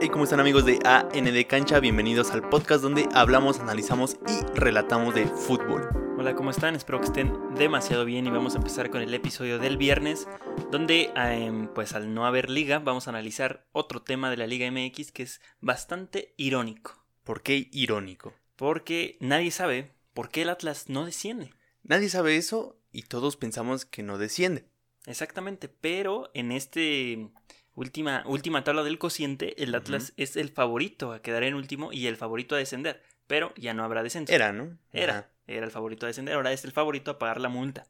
Hey, ¿cómo están amigos de AND Cancha? Bienvenidos al podcast donde hablamos, analizamos y relatamos de fútbol. Hola, ¿cómo están? Espero que estén demasiado bien y vamos a empezar con el episodio del viernes, donde em, pues al no haber liga vamos a analizar otro tema de la Liga MX que es bastante irónico. ¿Por qué irónico? Porque nadie sabe por qué el Atlas no desciende. Nadie sabe eso y todos pensamos que no desciende. Exactamente, pero en este última, última tabla del cociente, el Atlas es el favorito a quedar en último y el favorito a descender. Pero ya no habrá descenso. Era, ¿no? Era. Ajá. Era el favorito a descender. Ahora es el favorito a pagar la multa.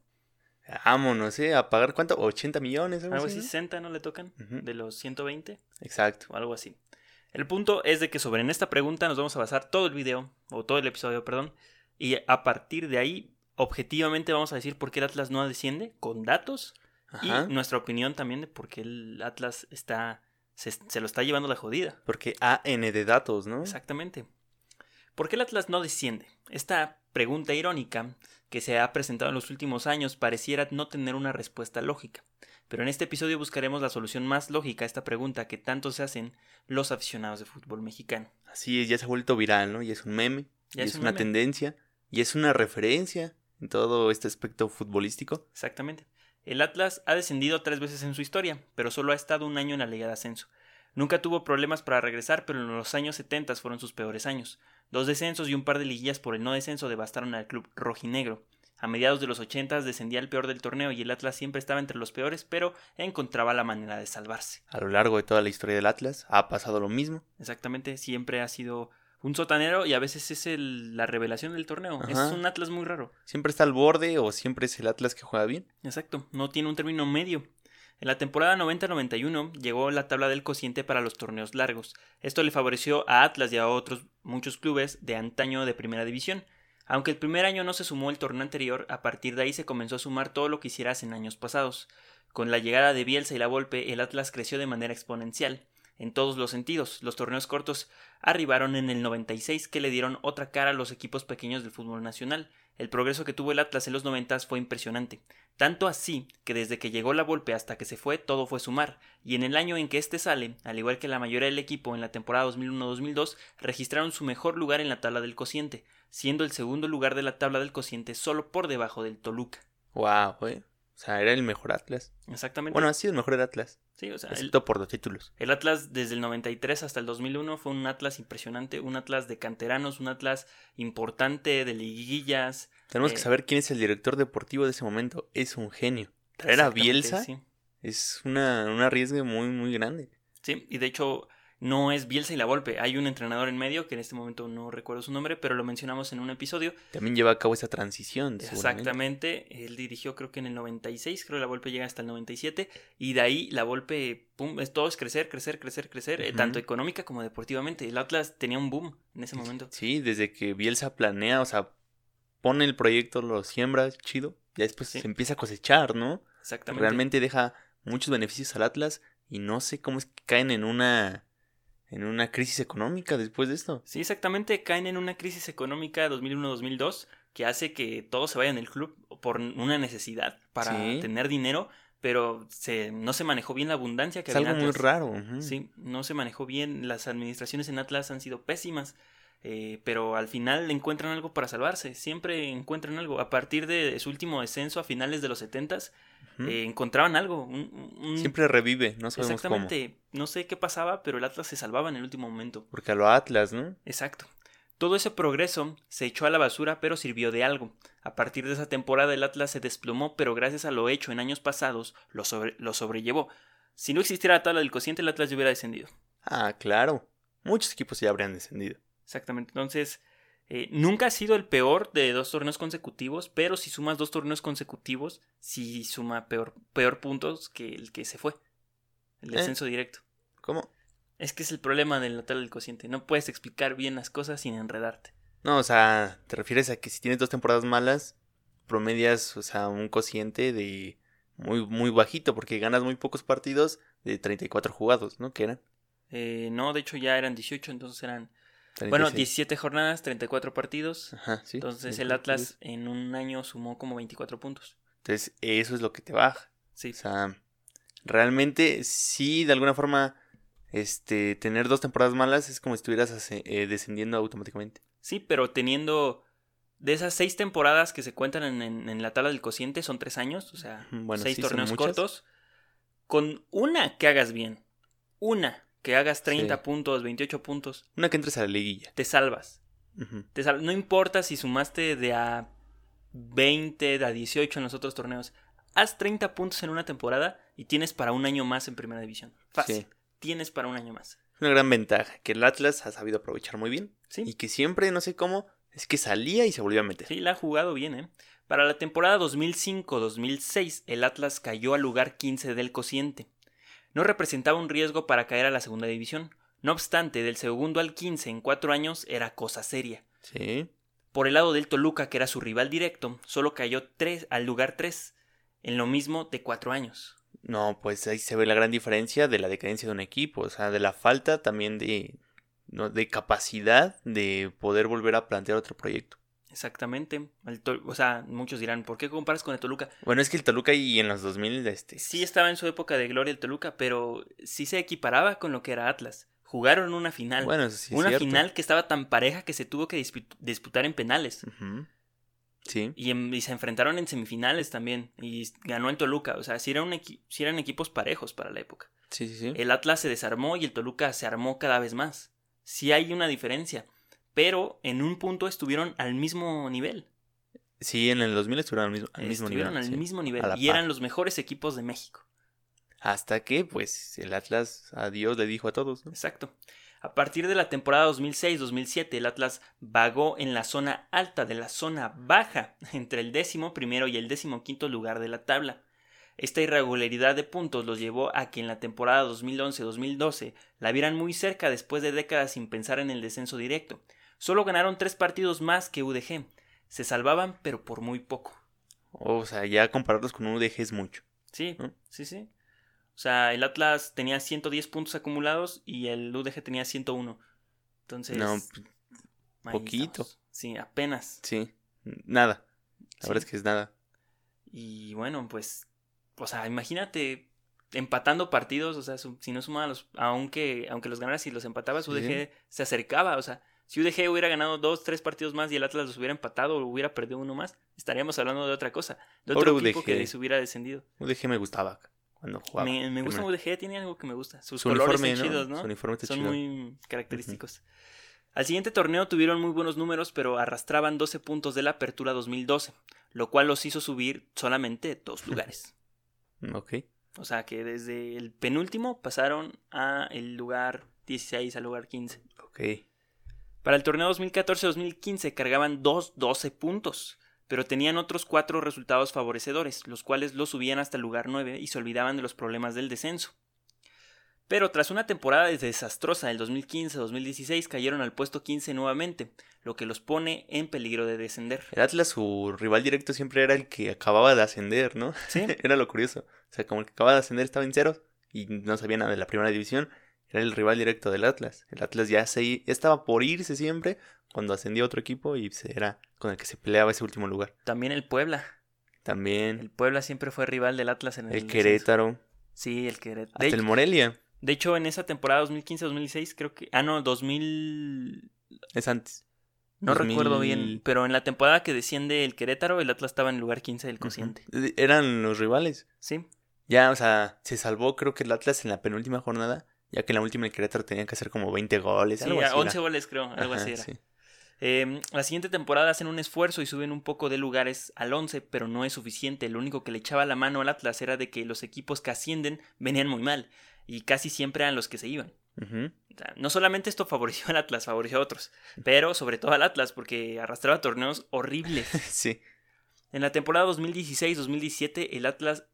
Vámonos, ¿eh? ¿A pagar cuánto? ¿80 millones? Algo así, ¿no? 60 no le tocan. De los 120 Exacto. o algo así. El punto es de que sobre en esta pregunta nos vamos a basar todo el video, o todo el episodio, perdón. Y a partir de ahí, objetivamente vamos a decir por qué el Atlas no desciende, con datos. Ajá. Y nuestra opinión también de por qué el Atlas está. Se, se lo está llevando la jodida. Porque AN de datos, ¿no? Exactamente. ¿Por qué el Atlas no desciende? Esta pregunta irónica que se ha presentado en los últimos años pareciera no tener una respuesta lógica. Pero en este episodio buscaremos la solución más lógica a esta pregunta que tanto se hacen los aficionados de fútbol mexicano. Así es, ya se ha vuelto viral, ¿no? Y es un meme. Ya y es es, un una meme. tendencia. Y es una referencia en todo este aspecto futbolístico. Exactamente. El Atlas ha descendido tres veces en su historia, pero solo ha estado un año en la Liga de Ascenso. Nunca tuvo problemas para regresar, pero en los años 70 fueron sus peores años. Dos descensos y un par de liguillas por el no descenso devastaron al club rojinegro. A mediados de los 80 descendía el peor del torneo y el Atlas siempre estaba entre los peores, pero encontraba la manera de salvarse. A lo largo de toda la historia del Atlas ha pasado lo mismo. Exactamente, siempre ha sido un sotanero y a veces es el- la revelación del torneo. Es un Atlas muy raro. Siempre está al borde o siempre es el Atlas que juega bien. Exacto, no tiene un término medio. En la temporada 90-91 llegó la tabla del cociente para los torneos largos. Esto le favoreció a Atlas y a otros muchos clubes de antaño de primera división. Aunque el primer año no se sumó el torneo anterior, a partir de ahí se comenzó a sumar todo lo que hicieras en años pasados. Con la llegada de Bielsa y la Volpe, el Atlas creció de manera exponencial. En todos los sentidos, los torneos cortos arribaron en el 96 que le dieron otra cara a los equipos pequeños del fútbol nacional. El progreso que tuvo el Atlas en los 90 fue impresionante. Tanto así que desde que llegó la Volpe hasta que se fue, todo fue sumar, y en el año en que éste sale, al igual que la mayoría del equipo en la temporada 2001-2002, registraron su mejor lugar en la tabla del cociente, siendo el segundo lugar de la tabla del cociente solo por debajo del Toluca. Wow, güey. O sea, era el mejor Atlas. Exactamente. Bueno, ha sido el mejor Atlas. sí, o sea, el, Excepto por los títulos. el Atlas desde el 93 hasta el 2001 fue un Atlas impresionante, un Atlas de canteranos, un Atlas importante de liguillas. Tenemos Eh, que saber quién es el director deportivo de ese momento. Es un genio. Traer a Bielsa Sí. es una, un arriesgue muy, muy grande. Sí, y de hecho no es Bielsa y la Volpe, hay un entrenador en medio que en este momento no recuerdo su nombre, pero lo mencionamos en un episodio. También lleva a cabo esa transición. Exactamente, él dirigió creo que en el 96, creo que la Volpe llega hasta el 97 y de ahí la Volpe, pum, es todo es crecer, crecer, crecer, crecer, eh, tanto económica como deportivamente. El Atlas tenía un boom en ese momento. Sí, desde que Bielsa planea, o sea, pone el proyecto, lo siembra, chido. Ya después Sí. se empieza a cosechar, ¿no? Exactamente. Realmente deja muchos beneficios al Atlas y no sé cómo es que caen en una en una crisis económica después de esto. Sí, exactamente, caen en una crisis económica 2001-2002 que hace que todos se vayan del club por una necesidad para Sí. tener dinero, pero se, no se manejó bien la abundancia que Es había algo en muy raro. Sí, no se manejó bien, las administraciones en Atlas han sido pésimas, eh, pero al final encuentran algo para salvarse, siempre encuentran algo. A partir de su último descenso a finales de los 70 Ujú. eh, encontraban algo. un- un- Siempre revive, no sabemos cómo. Exactamente, no sé qué pasaba, pero el Atlas se salvaba en el último momento. Porque a lo Atlas, ¿no? Exacto. Todo ese progreso se echó a la basura, pero sirvió de algo. A partir de esa temporada el Atlas se desplomó, pero gracias a lo hecho en años pasados lo, sobre- lo sobrellevó. Si no existiera la tabla del cociente, el Atlas ya hubiera descendido. Ah, claro. Muchos equipos ya habrían descendido. Exactamente. Entonces, eh, nunca ha sido el peor de dos torneos consecutivos, pero si sumas dos torneos consecutivos, sí suma peor, peor puntos que el que se fue. El Eh. descenso directo. ¿Cómo? Es que es el problema del tabla del cociente. No puedes explicar bien las cosas sin enredarte. No, o sea, te refieres a que si tienes dos temporadas malas, promedias, o sea, un cociente de muy, muy bajito, porque ganas muy pocos partidos de 34 jugados, ¿no? Que eran. Eh, no, de hecho ya eran 18, entonces eran... 36. Bueno, 17 jornadas, 34 partidos. Ajá, sí. Entonces el 34 Atlas en un año sumó como 24 puntos. Entonces, eso es lo que te baja. Sí, O sea, realmente sí, de alguna forma este, tener dos temporadas malas es como si estuvieras eh, descendiendo automáticamente. Sí, pero teniendo de esas seis temporadas que se cuentan en, en- en la tabla del cociente, son tres años, o sea, bueno, seis sí, torneos cortos. Con una que hagas bien, una que hagas 30 Sí. puntos, 28 puntos, Una que entres a la liguilla. te salvas. Te sal- No importa si sumaste de a 20, de a 18 en los otros torneos. Haz 30 puntos en una temporada y tienes para un año más en primera división. Fácil. Sí. Tienes para un año más. Una gran ventaja que el Atlas ha sabido aprovechar muy bien. Sí. Y que siempre, no sé cómo, es que salía y se volvió a meter. Sí, la ha jugado bien, ¿eh? Para la temporada 2005-2006, el Atlas cayó al lugar 15 del cociente. No representaba un riesgo para caer a la segunda división. No obstante, del segundo al 15 en cuatro años era cosa seria. Sí. Por el lado del Toluca, que era su rival directo, solo cayó tres, al lugar 3, en lo mismo de cuatro años. No, pues ahí se ve la gran diferencia de la decadencia de un equipo, o sea, de la falta también de, ¿no? de capacidad de poder volver a plantear otro proyecto. Exactamente. El o sea, muchos dirán, ¿por qué comparas con el Toluca? Bueno, es que el Toluca y en los 2000, este, Sí estaba en su época de gloria el Toluca, pero sí se equiparaba con lo que era Atlas. Jugaron una final. bueno, eso sí es una final que estaba tan pareja que se tuvo que dispu- disputar en penales. Sí, Y, en- y se enfrentaron en semifinales también. Y ganó el Toluca. O sea, sí, era un equi- sí eran equipos parejos para la época. sí, sí, sí. El Atlas se desarmó y el Toluca se armó cada vez más. Sí hay una diferencia. Pero en un punto estuvieron al mismo nivel. Sí, en el 2000 estuvieron al mismo, al mismo estuvieron nivel. al sí. mismo nivel. Y eran los mejores equipos de México. Hasta que, pues, el Atlas a Dios le dijo a todos, ¿no? Exacto. A partir de la temporada 2006-2007, el Atlas vagó en la zona alta de la zona baja, entre el décimo primero y el décimo quinto lugar de la tabla. Esta irregularidad de puntos los llevó a que en la temporada 2011-2012 la vieran muy cerca después de décadas sin pensar en el descenso directo. Solo ganaron tres partidos más que UDG. Se salvaban, pero por muy poco. O sea, ya compararlos con UDG es mucho. Sí, ¿no? sí, sí. O sea, el Atlas tenía 110 puntos acumulados y el UDG tenía 101. Entonces, No, ahí poquito. estamos. Sí, apenas. sí, nada. La Sí. verdad es que es nada. Y bueno, pues, o sea, imagínate empatando partidos, o sea, si no sumaba los, aunque, aunque los ganaras y los empatabas, Sí. UDG se acercaba, o sea, si UDG hubiera ganado dos, tres partidos más y el Atlas los hubiera empatado o hubiera perdido uno más, estaríamos hablando de otra cosa, de Pobre otro equipo UDG. que se hubiera descendido. UDG me gustaba cuando jugaba. Me, me gusta. UDG, tiene algo que me gusta. Sus Su colores uniforme, son ¿no? chidos, ¿no? Su uniforme está son chido. muy característicos. Al siguiente torneo tuvieron muy buenos números, pero arrastraban 12 puntos de la apertura 2012, lo cual los hizo subir solamente dos lugares. Ok. O sea que desde el penúltimo pasaron a el lugar 16 al lugar 15. Ok. Para el torneo 2014-2015 cargaban dos 12 puntos, pero tenían otros cuatro resultados favorecedores, los cuales los subían hasta el lugar 9 y se olvidaban de los problemas del descenso. Pero tras una temporada desastrosa del 2015-2016 cayeron al puesto 15 nuevamente, lo que los pone en peligro de descender. El Atlas, su rival directo siempre era el que acababa de ascender, ¿no? Sí, Era lo curioso. O sea, como el que acababa de ascender estaba en ceros y no sabía nada de la primera división, era el rival directo del Atlas. El Atlas ya, se, ya estaba por irse siempre cuando ascendía otro equipo y se- era con el que se peleaba ese último lugar. también el Puebla. También El Puebla siempre fue rival del Atlas en el, el. Querétaro, Sí, el Querétaro. hasta el Morelia. De hecho, en esa temporada 2015-2016, creo que. Ah, no, 2000. Es antes. No 2000. recuerdo bien. Pero en la temporada que desciende el Querétaro, el Atlas estaba en el lugar 15 del cociente. Eran los rivales. Sí. Ya, o sea, se salvó creo que el Atlas en la penúltima jornada, ya que en la última el Querétaro tenía que hacer como 20 goles. Sí, algo así 11 era. goles, creo. Algo Ajá, así era. sí. Eh, la siguiente temporada hacen un esfuerzo y suben un poco de lugares al 11, pero no es suficiente. Lo único que le echaba la mano al Atlas era de que los equipos que ascienden venían muy mal. Y casi siempre eran los que se iban. Ujú. O sea, no solamente esto favoreció al Atlas, favoreció a otros. Pero sobre todo al Atlas, porque arrastraba torneos horribles. Sí. En la temporada 2016-2017 el Atlas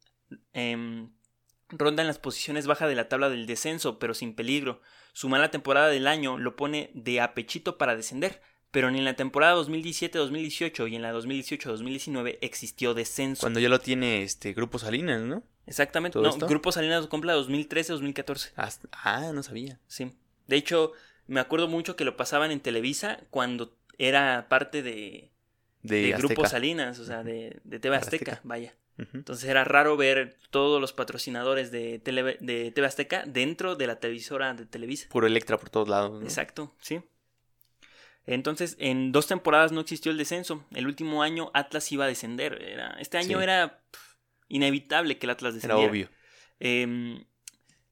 em, ronda en las posiciones bajas de la tabla del descenso, pero sin peligro. Su mala temporada del año lo pone de apechito para descender, pero ni en la temporada 2017-2018 y en la 2018-2019 existió descenso. Cuando ya lo tiene este Grupo Salinas, ¿no? Exactamente, ¿Todo no, esto? Grupo Salinas compra 2013-2014. Hasta- Ah, no sabía. Sí. De hecho, me acuerdo mucho que lo pasaban en Televisa cuando era parte de, De, de Grupo. Salinas, o sea, de, de TV Azteca. vaya. Entonces era raro ver todos los patrocinadores de, tele, de TV Azteca dentro de la televisora de Televisa. Puro Electra por todos lados. ¿no? Exacto, sí. Entonces, en dos temporadas no existió el descenso. El último año Atlas iba a descender. Era, este año Sí. era inevitable que el Atlas Era descendiera. obvio. Em,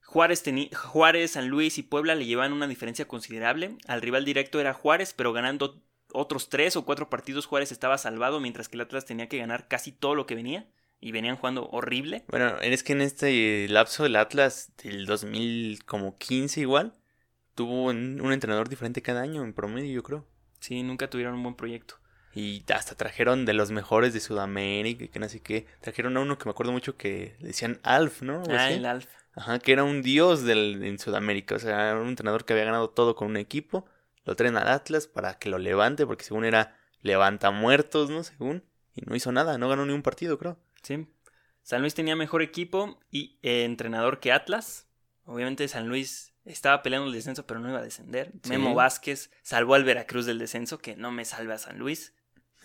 Juárez, Juárez, San Luis y Puebla le llevaban una diferencia considerable. Al rival directo era Juárez, pero ganando otros tres o cuatro partidos Juárez estaba salvado, mientras que el Atlas tenía que ganar casi todo lo que venía. Y venían jugando horrible. Bueno, es que en este lapso del Atlas del 2015 igual, tuvo un, entrenador diferente cada año en promedio, yo creo. Sí, nunca tuvieron un buen proyecto. Y hasta trajeron de los mejores de Sudamérica, y que no sé qué. Trajeron a uno que me acuerdo mucho que le decían Alf, ¿no? Ah, así. el Alf. Ajá, que era un dios del, en Sudamérica. O sea, era un entrenador que había ganado todo con un equipo. Lo traen al Atlas para que lo levante, porque según era levanta muertos, ¿no? Según. Y no hizo nada, no ganó ni un partido, creo. Sí. San Luis tenía mejor equipo y eh, entrenador que Atlas. Obviamente San Luis estaba peleando el descenso, pero no iba a descender. Sí. Memo Vázquez salvó al Veracruz del descenso, que no me salve a San Luis.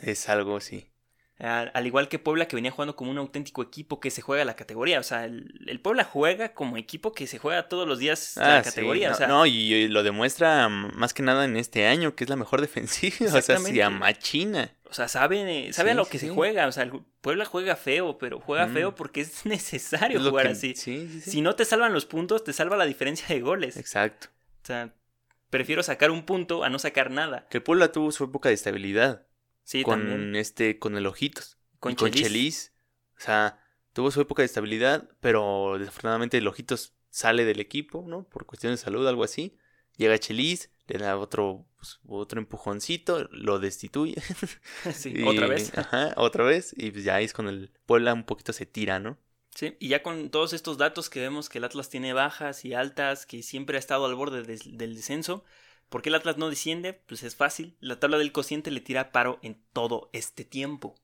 Es algo así. Al, al igual que Puebla, que venía jugando como un auténtico equipo que se juega la categoría. O sea, el, el Puebla juega como equipo que se juega todos los días la Ah, sí, categoría. No, o sea, no, y, y lo demuestra mm, más que nada en este año, que es la mejor defensiva. O sea, se machina. O sea, sabe, sabe a Sí, lo que sí. se juega. O sea, el Puebla juega feo, pero juega Mm. feo porque es necesario Es jugar que- así. Sí, sí, sí. Si no te salvan los puntos, te salva la diferencia de goles. Exacto. O sea, prefiero sacar un punto a no sacar nada. Que el Puebla tuvo su época de estabilidad. Sí, con también. este, con el Ojitos. Con con. Chelis. O sea, tuvo su época de estabilidad, pero desafortunadamente el Ojitos sale del equipo, ¿no? Por cuestiones de salud, algo así. Llega Chelis, le da otro, pues, otro empujoncito, lo destituye. Sí, Y- otra vez. Ajá, otra vez. Y pues ya ahí es con el Puebla un poquito se tira, ¿no? Sí, y ya con todos estos datos que vemos que el Atlas tiene bajas y altas, que siempre ha estado al borde del descenso, ¿por qué el Atlas no desciende? Pues es fácil. La tabla del cociente le tira paro en todo este tiempo.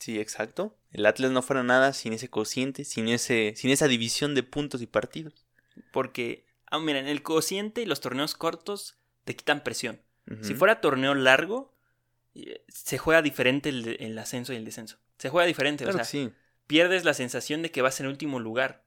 Sí, exacto. El Atlas no fuera nada sin ese cociente, sin ese, sin esa división de puntos y partidos. Porque, ah, miren, el cociente y los torneos cortos te quitan presión. Si fuera torneo largo, eh, se juega diferente el, ascenso y el descenso. Se juega diferente, Claro o sea, sí. pierdes la sensación de que vas en último lugar.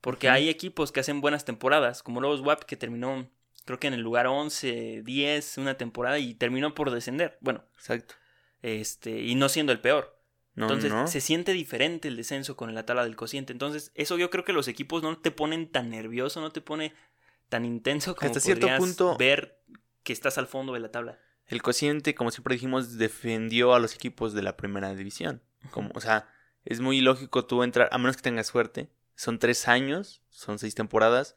Porque hay equipos que hacen buenas temporadas, como Lobos WAP que terminó, creo que en el lugar 11, 10, una temporada y terminó por descender. Bueno, Exacto. este, y no siendo el peor. No, Entonces no. se siente diferente el descenso con la tabla del cociente. Entonces, eso yo creo que los equipos no te ponen tan nervioso, no te pone tan intenso como Hasta cierto punto- ver que estás al fondo de la tabla. El cociente, como siempre dijimos, defendió a los equipos de la primera división. Como, o sea, es muy lógico tú entrar, a menos que tengas suerte. Son tres años, son seis temporadas.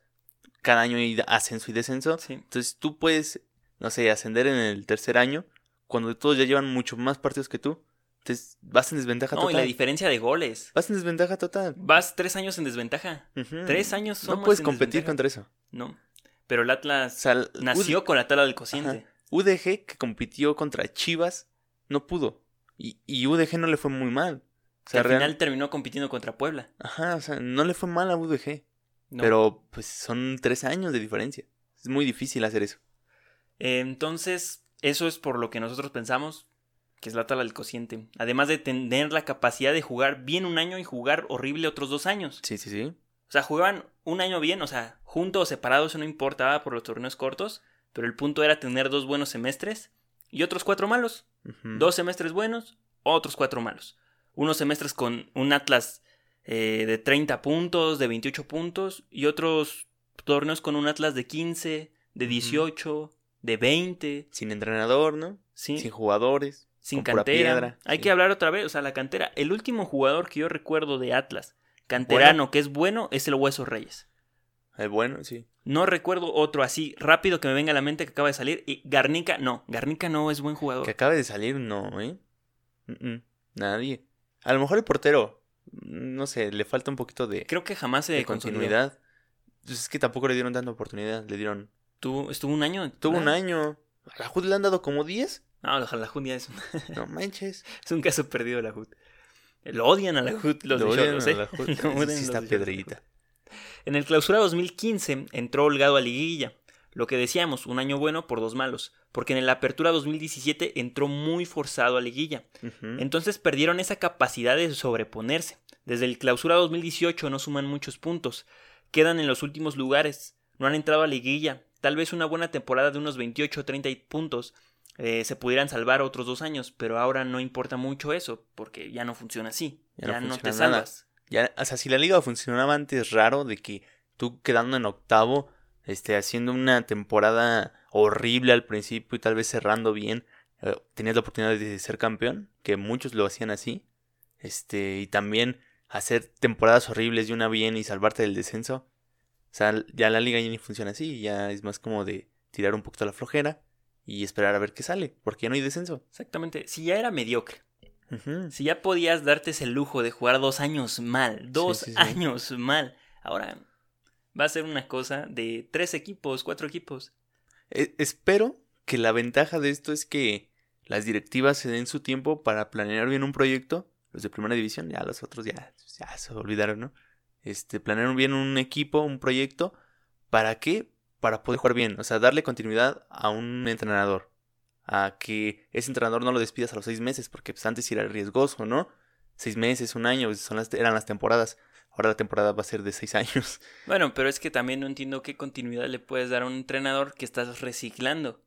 Cada año hay ascenso y descenso. Sí. Entonces tú puedes, no sé, ascender en el tercer año cuando todos ya llevan mucho más partidos que tú. Entonces vas en desventaja No, y la total. diferencia de goles. Vas en desventaja total. Vas tres años en desventaja. Tres años No somos puedes competir desventaja. contra eso. No. Pero el O Atlas sea, nació con la tabla del cociente. Ajá. UDG que compitió contra Chivas no pudo. Y, y UDG no le fue muy mal. O Que sea, al real- final terminó compitiendo contra Puebla. Ajá, o sea, no le fue mal a UDG. No. Pero pues son tres años de diferencia. Es muy difícil hacer eso. Eh, Entonces, eso es por lo que nosotros pensamos que es la tabla del cociente. Además de tener la capacidad de jugar bien un año y jugar horrible otros dos años. Sí, sí, sí. O sea, jugaban un año bien, o sea, juntos o separados, eso no importaba por los torneos cortos. Pero el punto era tener dos buenos semestres y otros cuatro malos. Dos semestres buenos, otros cuatro malos. Unos semestres con un Atlas eh, de 30 puntos, de 28 puntos, y otros torneos con un Atlas de 15, de Ujú. 18, de 20, Sin entrenador, ¿no? ¿sí? Sin jugadores. sin cantera. piedra, Hay sí. que hablar otra vez, o sea, la cantera. El último jugador que yo recuerdo de Atlas, canterano, que es bueno, es el Hueso Reyes. Eh, bueno, sí. No recuerdo otro así rápido que me venga a la mente que acaba de salir. Y Garnica, no, Garnica no es buen jugador. Que acabe de salir, no, ¿eh? Nadie. A lo mejor el portero, no sé, le falta un poquito de, Creo que jamás se de continuidad. Pues es que tampoco le dieron tanta oportunidad. Le dieron. Tuvo- estuvo un año. Tuvo un ¿verdad? año. A la Jud le han dado como 10. No, la, la Jud ya es un, No manches. es un caso perdido la Jud. Lo odian a la Jud los Lo de odian a ¿eh? la Eso odian sí los está Cholos. En el clausura 2015 entró Holgado a liguilla. Lo que decíamos, un año bueno por dos malos. Porque en la apertura 2017 entró muy forzado a liguilla. Entonces perdieron esa capacidad de sobreponerse. Desde el clausura 2018 no suman muchos puntos. Quedan en los últimos lugares. No han entrado a liguilla. Tal vez una buena temporada de unos 28 o 30 puntos eh, se pudieran salvar otros dos años, pero ahora no importa mucho eso, porque ya no funciona así. Ya, no, te salvas. Ya, o sea, si la liga funcionaba antes, raro de que tú quedando en octavo, este, haciendo una temporada horrible al principio y tal vez cerrando bien, eh, tenías la oportunidad de ser campeón, que muchos lo hacían así. Este, y también hacer temporadas horribles y una bien y salvarte del descenso. O sea, ya la liga ya ni funciona así, ya es más como de tirar un poquito la flojera y esperar a ver qué sale, porque ya no hay descenso. Exactamente, si ya era mediocre, si ya podías darte ese lujo de jugar dos años mal, dos años mal, ahora va a ser una cosa de tres equipos, cuatro equipos. E, espero que la ventaja de esto es que las directivas se den su tiempo para planear bien un proyecto. Los de primera división, ya los otros ya, ya se olvidaron, ¿no? Este, planear bien un equipo, un proyecto. ¿Para qué? Para poder jugar bien. O sea, darle continuidad a un entrenador. A que ese entrenador no lo despidas a los seis meses, porque pues, antes era riesgoso, ¿no? Seis meses, un año, son las, eran las temporadas. Ahora la temporada va a ser de seis años. Bueno, pero es que también no entiendo qué continuidad le puedes dar a un entrenador que estás reciclando.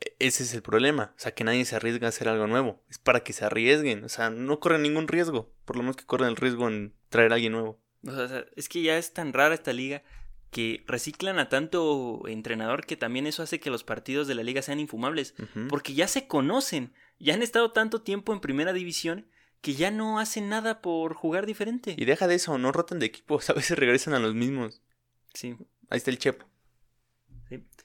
E-, ese es el problema. O sea, que nadie se arriesga a hacer algo nuevo. Es para que se arriesguen. O sea, no corren ningún riesgo. Por lo menos que corren el riesgo en traer a alguien nuevo. O sea, es que ya es tan rara esta liga que reciclan a tanto entrenador que también eso hace que los partidos de la liga sean infumables. Porque ya se conocen. Ya han estado tanto tiempo en primera división que ya no hacen nada por jugar diferente. Y deja de eso, no rotan de equipos. A veces regresan a los mismos. Sí. Ahí está el Chepo.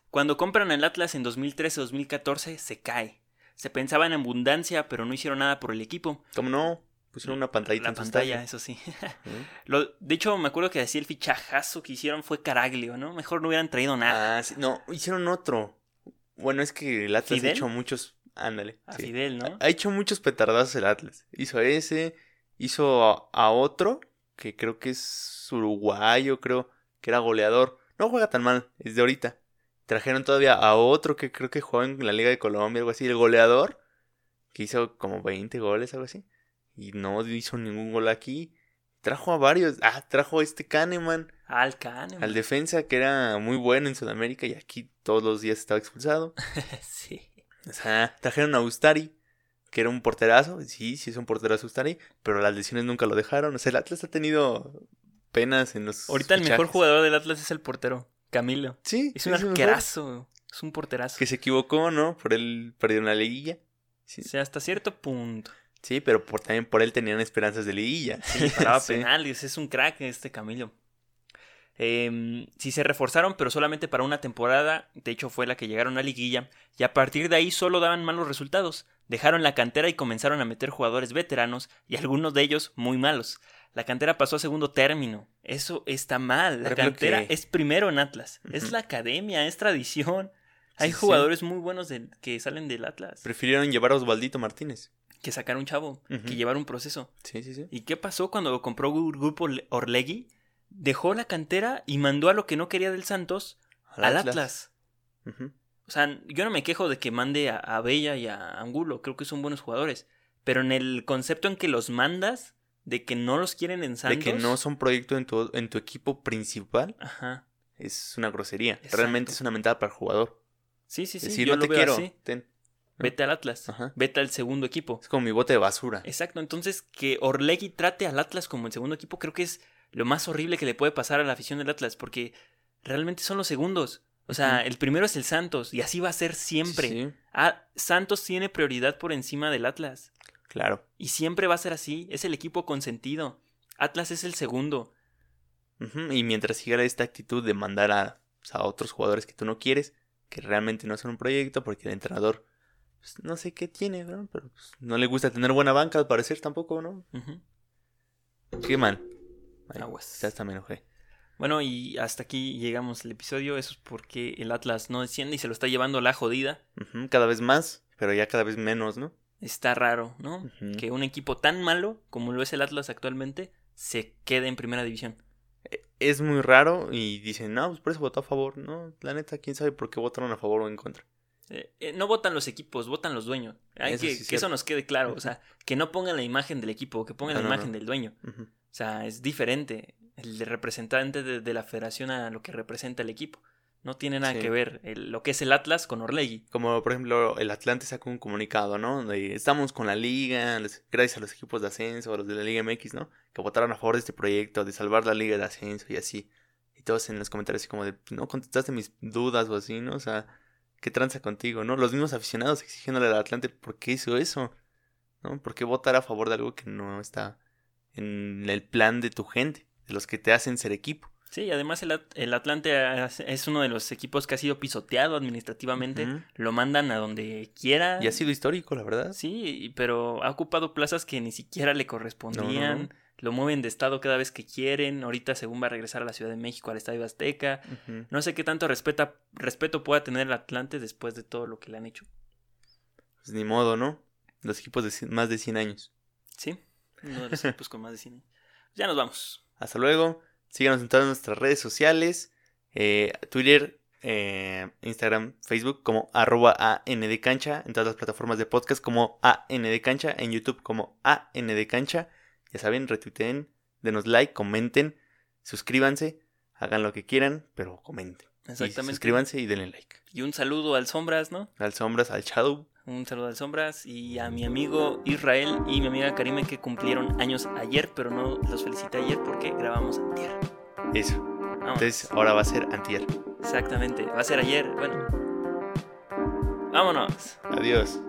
Cuando compran el Atlas en 2013-2014 se cae. Se pensaba en abundancia, pero no hicieron nada por el equipo. ¿Cómo no? Pusieron una pantallita. La pantalla, eso sí. Lo, de hecho, me acuerdo que decía el fichajazo que hicieron fue Caraglio, ¿no? Mejor no hubieran traído nada. Ah, sí. No, hicieron otro. Bueno, es que el Atlas ha hecho muchos. Ándale. A Fidel, ¿no? Ha hecho muchos petardazos el Atlas. Hizo ese, hizo a otro, que creo que es uruguayo, creo que era goleador. No juega tan mal, es de ahorita. Trajeron todavía a otro que creo que jugó en la Liga de Colombia, algo así, el goleador, que hizo como 20 goles, algo así. Y no hizo ningún gol aquí. Trajo a varios. Ah, trajo a este Kahneman. Al Kahneman. Al defensa, que era muy bueno en Sudamérica y aquí todos los días estaba expulsado. sí. O sea, trajeron a Ustari, que era un porterazo. Sí, sí es un porterazo Ustari, pero las lesiones nunca lo dejaron. O sea, el Atlas ha tenido penas en los. Ahorita el mejor jugador del Atlas es el portero. Camilo. Sí. Es un arquerazo. Es un porterazo. Que se equivocó, ¿no? Por él perdió una liguilla. Sí. O sea, hasta cierto punto. Sí, pero por, también por él tenían esperanzas de liguilla. Sí, paraba penales. Es un crack este Camilo. Eh, sí se reforzaron, pero solamente para una temporada. De hecho, fue la que llegaron a liguilla. Y a partir de ahí solo daban malos resultados. Dejaron la cantera y comenzaron a meter jugadores veteranos y algunos de ellos muy malos. La cantera pasó a segundo término. Eso está mal. La cantera es primero en Atlas. Es la academia, es tradición. Hay jugadores muy buenos que salen del Atlas. Prefirieron llevar a Osvaldito Martínez. Que sacar un chavo, que llevar un proceso. Sí, sí, sí. ¿Y qué pasó cuando compró Grupo Orlegui? Dejó la cantera y mandó a lo que no quería del Santos al, Atlas. O sea, yo no me quejo de que mande a Bella y a Angulo, creo que son buenos jugadores. Pero en el concepto en que los mandas, de que no los quieren en Santos. De que no son proyecto en tu, en tu equipo principal. Ajá. Es una grosería. Realmente es una mentada para el jugador. Sí, sí, sí. yo no te quiero. Vete al Atlas. Vete al segundo equipo. Es como mi bote de basura. Exacto. Entonces, que Orlegui trate al Atlas como el segundo equipo, creo que es lo más horrible que le puede pasar a la afición del Atlas. Porque realmente son los segundos. O sea, el primero es el Santos. Y así va a ser siempre. Ah, Santos tiene prioridad por encima del Atlas. Claro. Y siempre va a ser así. Es el equipo consentido. Atlas es el segundo. Y mientras siga esta actitud de mandar a, a, otros jugadores que tú no quieres, que realmente no son un proyecto, porque el entrenador, pues, no sé qué tiene, pero pues, no le gusta tener buena banca al parecer tampoco, ¿no? Qué mal. Aguas. Ya hasta me enojé. Bueno, y hasta aquí llegamos al episodio. Eso es porque el Atlas no desciende y se lo está llevando la jodida. Cada vez más, pero ya cada vez menos, ¿no? está raro, ¿no? Que un equipo tan malo como lo es el Atlas actualmente se quede en primera división. E, es muy raro y dicen, no, pues por eso votó a favor. No, la neta, quién sabe por qué votaron a favor o en contra. Eh, eh, no votan los equipos, votan los dueños. Hay Eso que, sí que eso nos quede claro. O sea, que no pongan la imagen del equipo, que pongan No, la no, imagen no. del dueño. O sea, es diferente el de representante de, de la federación a lo que representa el equipo. No tiene nada Sí. que ver el- lo que es el Atlas con Orlegui. Como por ejemplo el Atlante sacó un comunicado, ¿no? De, estamos con la liga, les- gracias a los equipos de ascenso, a los de la Liga MX, ¿no? Que votaron a favor de este proyecto, de salvar la liga de ascenso y así. Y todos en los comentarios así como de, no contestaste mis dudas o así, ¿no? O sea, ¿qué tranza contigo, no? Los mismos aficionados exigiéndole al Atlante, ¿por qué hizo eso? ¿No? ¿Por qué votar a favor de algo que no está en el plan de tu gente, de los que te hacen ser equipo? Sí, además el, At- el Atlante es uno de los equipos que ha sido pisoteado administrativamente. Lo mandan a donde quiera. Y ha sido histórico, la verdad. Sí, pero ha ocupado plazas que ni siquiera le correspondían. No, no, no. Lo mueven de estado cada vez que quieren. Ahorita, según va a regresar a la Ciudad de México, al Estadio Azteca. Ujú. No sé qué tanto respeta, respeto pueda tener el Atlante después de todo lo que le han hecho. Pues ni modo, ¿no? Los equipos de cien- más de 100 años. Sí, uno de los equipos con más de cine. Ya nos vamos. Hasta luego. Síganos en todas nuestras redes sociales. eh, Twitter, eh, Instagram, Facebook como arroba ANDcancha. En todas las plataformas de podcast como ANDcancha. En YouTube como ANDcancha. Ya saben, retuiteen, denos like, comenten, suscríbanse. Hagan lo que quieran, pero comenten. Y Exactamente. suscríbanse y denle like. Y un saludo al Sombras, ¿no? Al Sombras, al Shadow. Un saludo al Sombras y a mi amigo Israel y mi amiga Karime que cumplieron años ayer, pero no los felicité ayer porque grabamos antier. Eso. Vamos. Entonces ahora va a ser antier. Exactamente. Va a ser ayer. Bueno. Vámonos. Adiós.